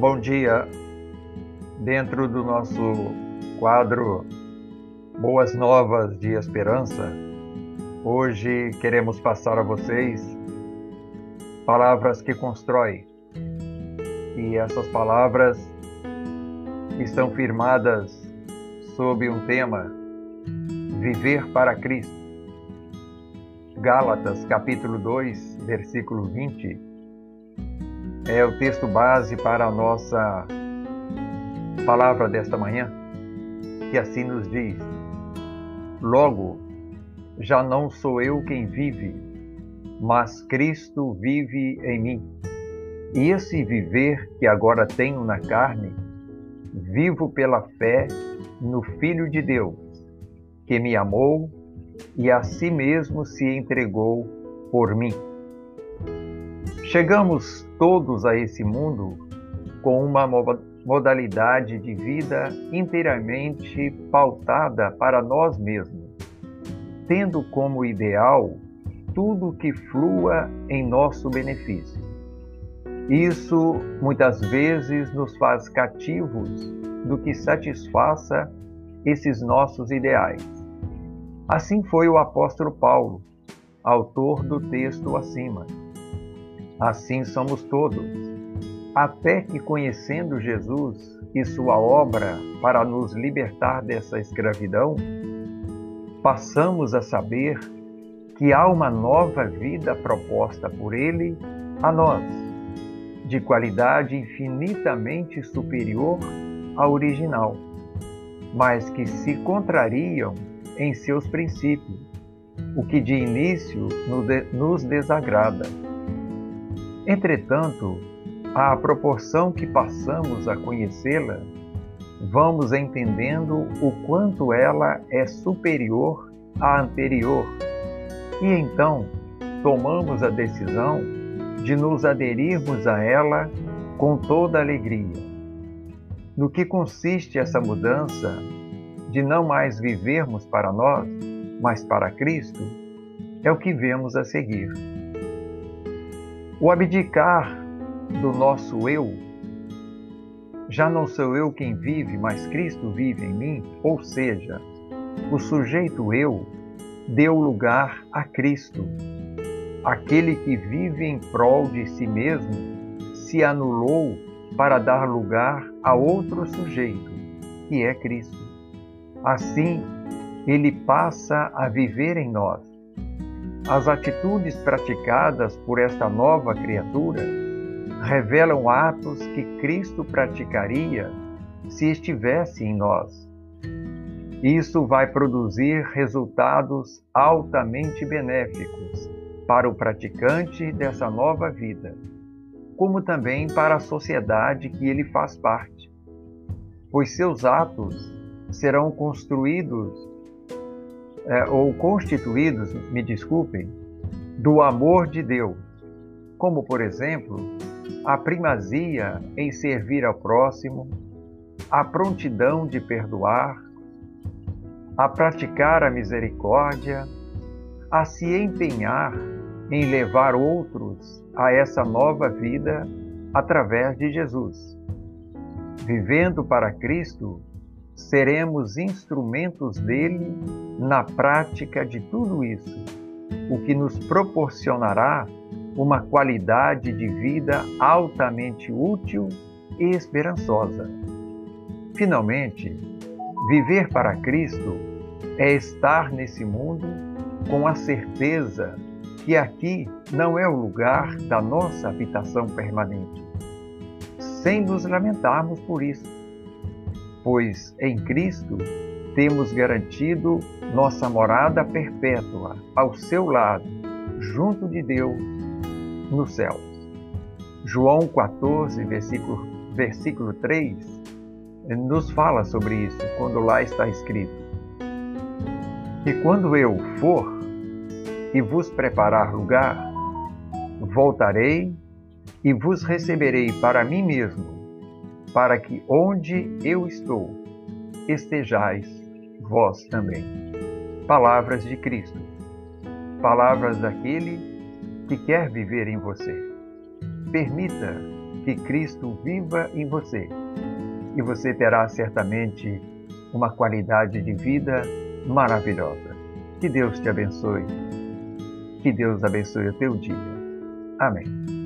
Bom dia. Dentro do nosso quadro Boas Novas de Esperança, hoje queremos passar a vocês palavras que constroem. E essas palavras estão firmadas sob um tema: Viver para Cristo. Gálatas, capítulo 2, versículo 20 é o texto base para a nossa palavra desta manhã, que assim nos diz: Logo, já não sou eu quem vive, mas Cristo vive em mim. E esse viver que agora tenho na carne, vivo pela fé no Filho de Deus, que me amou e a si mesmo se entregou por mim. Chegamos todos a esse mundo com uma modalidade de vida inteiramente pautada para nós mesmos, tendo como ideal tudo que flua em nosso benefício. Isso muitas vezes nos faz cativos do que satisfaça esses nossos ideais. Assim foi o apóstolo Paulo, autor do texto acima Assim somos todos, até que conhecendo Jesus e sua obra para nos libertar dessa escravidão, passamos a saber que há uma nova vida proposta por Ele a nós, de qualidade infinitamente superior à original, mas que se contrariam em seus princípios, o que de início nos desagrada Entretanto, à proporção que passamos a conhecê-la, vamos entendendo o quanto ela é superior à anterior, e então tomamos a decisão de nos aderirmos a ela com toda alegria. No que consiste essa mudança de não mais vivermos para nós, mas para Cristo, é o que vemos a seguir. O abdicar do nosso eu, já não sou eu quem vive, mas Cristo vive em mim, ou seja, o sujeito eu deu lugar a Cristo. Aquele que vive em prol de si mesmo se anulou para dar lugar a outro sujeito, que é Cristo. Assim, ele passa a viver em nós as atitudes praticadas por esta nova criatura revelam atos que Cristo praticaria se estivesse em nós. Isso vai produzir resultados altamente benéficos para o praticante dessa nova vida, como também para a sociedade que ele faz parte, pois seus atos serão construídos é, ou constituídos, me desculpem, do amor de Deus, como, por exemplo, a primazia em servir ao próximo, a prontidão de perdoar, a praticar a misericórdia, a se empenhar em levar outros a essa nova vida através de Jesus. Vivendo para Cristo, seremos instrumentos dele na prática de tudo isso, o que nos proporcionará uma qualidade de vida altamente útil e esperançosa. Finalmente, viver para Cristo é estar nesse mundo com a certeza que aqui não é o lugar da nossa habitação permanente, sem nos lamentarmos por isso pois em Cristo temos garantido nossa morada perpétua ao seu lado, junto de Deus, nos céus. João 14, versículo, versículo 3, nos fala sobre isso, quando lá está escrito: E quando eu for e vos preparar lugar, voltarei e vos receberei para mim mesmo para que onde eu estou, estejais vós também. Palavras de Cristo, palavras daquele que quer viver em você. Permita que Cristo viva em você e você terá certamente uma qualidade de vida maravilhosa. Que Deus te abençoe. Que Deus abençoe o teu dia. Amém.